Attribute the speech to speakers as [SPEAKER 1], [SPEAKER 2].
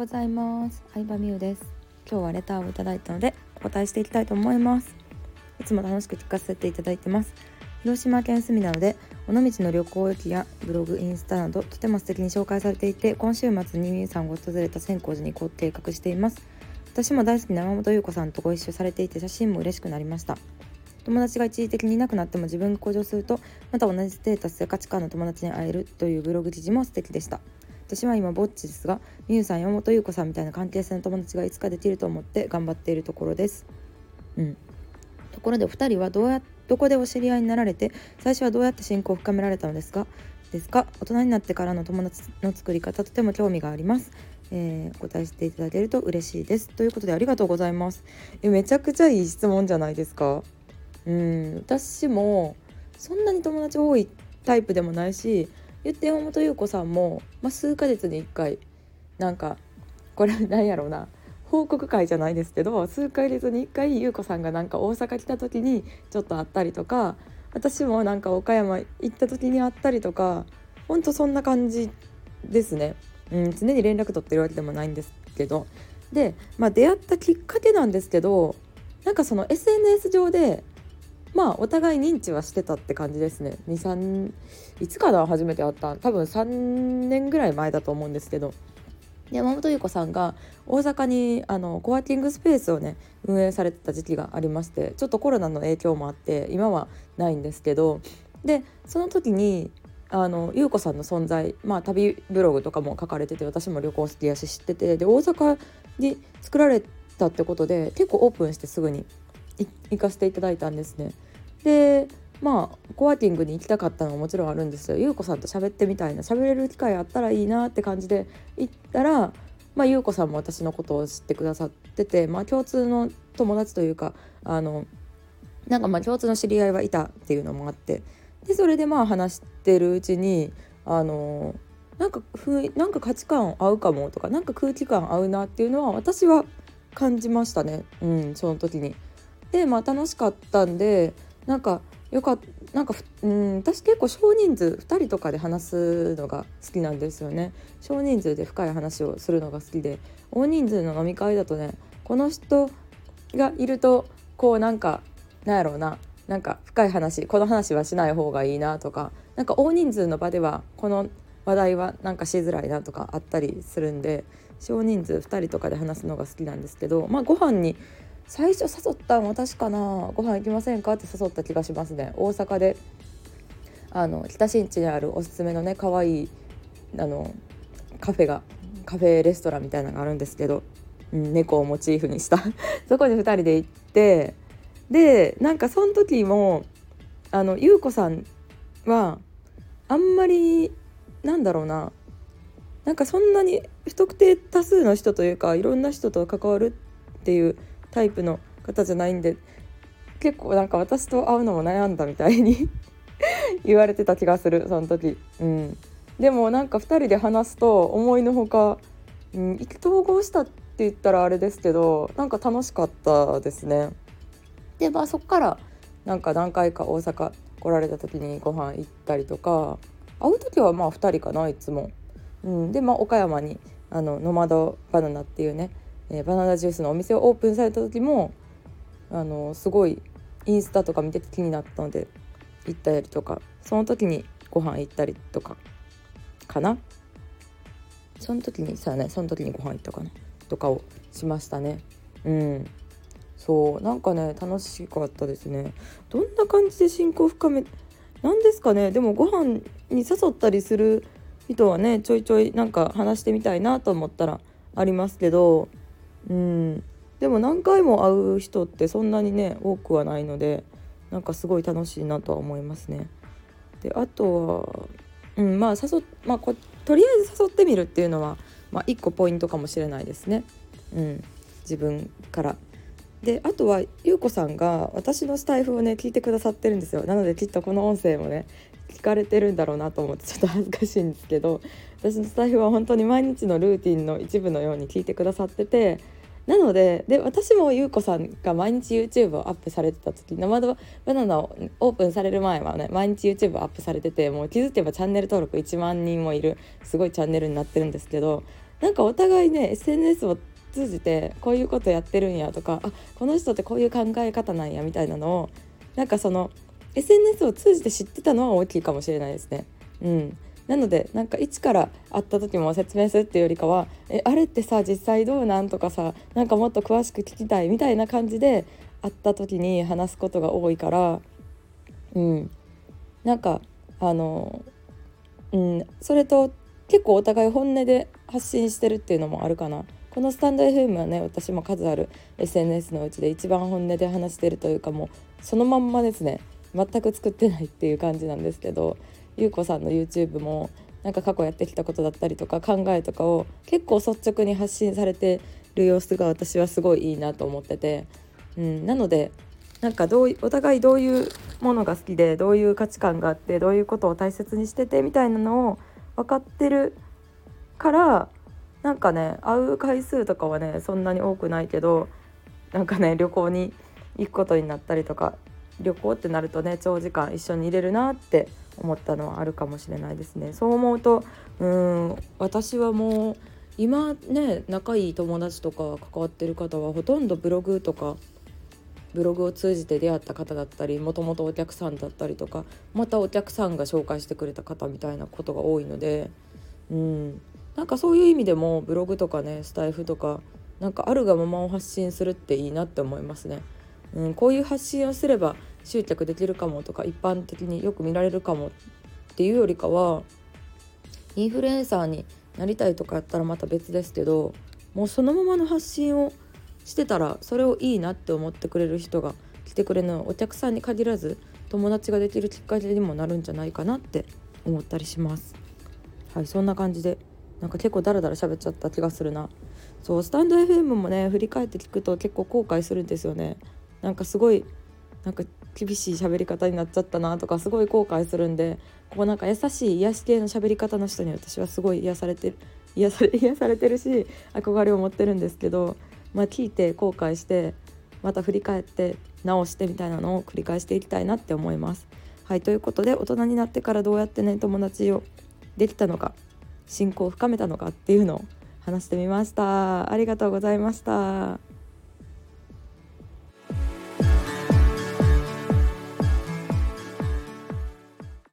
[SPEAKER 1] ございます。相葉美優です。今日はレターをいただいたのでお答えしていきたいと思います。いつも楽しく聞かせていただいてます。広島県住みなので尾道の旅行駅やブログインスタなどとても素敵に紹介されていて今週末にみゆさんが訪れた千光寺に行こう計画しています。私も大好きな山本優子さんとご一緒されていて写真も嬉しくなりました。友達が一時的にいなくなっても自分が向上するとまた同じステータスや価値観の友達に会えるというブログ記事も素敵でした。私は今ぼっちですがみゆさん山本優子さんみたいな関係性の友達がいつかできると思って頑張っているところです。うん。ところでお二人はどうやどこでお知り合いになられて最初はどうやって親交を深められたのですか？ですか？大人になってからの友達の作り方とても興味があります。えー、お答えしていただけると嬉しいです。ということでありがとうございます。えめちゃくちゃいい質問じゃないですか。うん。私もそんなに友達多いタイプでもないし言って山本優子さんも、まあ、数ヶ月に1回なんかこれなんやろうな報告会じゃないですけど数ヶ月に1回優子さんがなんか大阪来た時にちょっと会ったりとか私もなんか岡山行った時に会ったりとかほんとそんな感じですね、うん、常に連絡取ってるわけでもないんですけどで、まあ、出会ったきっかけなんですけどなんかその SNS 上でまあお互い認知はしてたって感じですね。23いつかな初めて会った多分3年ぐらい前だと思うんですけど。山本優子さんが大阪にあのコワーキングスペースをね運営されてた時期がありましてちょっとコロナの影響もあって今はないんですけど。でその時にあの優子さんの存在、まあ、旅ブログとかも書かれてて私も旅行好きやし知ってて。で大阪に作られたってことで結構オープンしてすぐに行かせていただいたんですね。でまあコワーキングに行きたかったのももちろんあるんですよ優子さんと喋ってみたいな喋れる機会あったらいいなって感じで行ったらまあ優子さんも私のことを知ってくださっててまあ共通の友達というかあのなんかまあ共通の知り合いはいたっていうのもあってでそれでまあ話してるうちにあのなんかふなんか価値観合うかもとかなんか空気感合うなっていうのは私は感じましたねうんその時に。でまあ楽しかったんでなんかよかなんかうん私結構少人数2人とかで話すのが好きなんですよね。少人数で深い話をするのが好きで大人数の飲み会だとねこの人がいるとこうなんかなんやろうななんか深い話この話はしない方がいいなとかなんか大人数の場ではこの話題はなんかしづらいなとかあったりするんで少人数2人とかで話すのが好きなんですけどまあご飯に最初誘ったん私かなご飯行きませんかって誘った気がしますね。大阪で。あの北新地にあるおすすめのね可愛いあのカフェがカフェレストランみたいなのがあるんですけど、うん、猫をモチーフにした。そこに2人で行ってでなんかその時もあの優子さんはあんまりなんだろうななんかそんなに不特定多数の人というかいろんな人と関わるっていうタイプの方じゃないんで結構なんか私と会うのも悩んだみたいに 言われてた気がするその時。うん、でもなんか2人で話すと思いのほか、うん、意気投合したって言ったらあれですけどなんか楽しかったですね。でまあそっからなんか何回か大阪来られた時にご飯行ったりとか会う時はまあ2人かないつも。うん、でまあ岡山にあのノマドバナナっていうねえー、バナナジュースのお店をオープンされた時もあのすごいインスタとか見てて気になったので行ったりとかその時にご飯行ったりとかかな。その時にさねその時にご飯行ったかなとかをしましたね。うん。そうなんかね楽しかったですね。どんな感じで親交深めなんですかね。でもご飯に誘ったりする人はねちょいちょいなんか話してみたいなと思ったらありますけどうんでも何回も会う人ってそんなにね多くはないのでなんかすごい楽しいなとは思いますね。であとは、うんまあ誘まあ、とりあえず誘ってみるっていうのは、まあ、一個ポイントかもしれないですね。うん、自分からであとはゆうこさんが私のスタイフをね聞いてくださってるんですよなのできっとこの音声もね聞かれてるんだろうなと思ってちょっと恥ずかしいんですけど私のスタイフは本当に毎日のルーティンの一部のように聞いてくださっててなのでで私もゆうこさんが毎日 YouTube をアップされてた時生バナナをオープンされる前はね毎日 YouTube アップされててもう気づけばチャンネル登録1万人もいるすごいチャンネルになってるんですけどなんかお互いね SNS を通じてこういうことやってるんやとかあこの人ってこういう考え方なんやみたいなのをなんかその SNS を通じて知ってたのは大きいかもしれないですね。うん、なのでなんか一から会った時も説明するっていうよりかは「えあれってさ実際どうなん?」とかさなんかもっと詳しく聞きたいみたいな感じで会った時に話すことが多いからうんなんかあのうんそれと結構お互い本音で発信してるっていうのもあるかな。このスタンド FM はね私も数ある SNS のうちで一番本音で話してるというかもうそのまんまですね全く作ってないっていう感じなんですけどゆうこさんの YouTube もなんか過去やってきたことだったりとか考えとかを結構率直に発信されてる様子が私はすごいいいなと思ってて、うん、なのでなんかどうお互いどういうものが好きでどういう価値観があってどういうことを大切にしててみたいなのを分かってるからなんかね会う回数とかはねそんなに多くないけどなんかね旅行に行くことになったりとか旅行ってなるとね長時間一緒にいれるなって思ったのはあるかもしれないですね。そう思うとうん私はもう今ね仲いい友達とか関わってる方はほとんどブログとかブログを通じて出会った方だったりもともとお客さんだったりとかまたお客さんが紹介してくれた方みたいなことが多いのでうんなんかそういう意味でもブログとかねスタイフとかなんかあるがままを発信するっていいなって思いますね。うん、こういう発信をすれば集客できるかもとか一般的によく見られるかもっていうよりかはインフルエンサーになりたいとかやったらまた別ですけどもうそのままの発信をしてたらそれをいいなって思ってくれる人が来てくれるのはお客さんに限らず友達ができるきっかけにもなるんじゃないかなって思ったりします。はいそんな感じでなんか結構ダラダラ喋っちゃった気がするなそうスタンド FM もね振り返って聞くと結構後悔するんですよねなんかすごいなんか厳しい喋り方になっちゃったなとかすごい後悔するんでこうなんか優しい癒し系の喋り方の人に私はすごい癒されて癒され 癒されてるし憧れを持ってるんですけど、まあ、聞いて後悔してまた振り返って直してみたいなのを繰り返していきたいなって思います。はいということで大人になってからどうやってね友達をできたのか信仰を深めたのかっていうのを話してみましたありがとうございました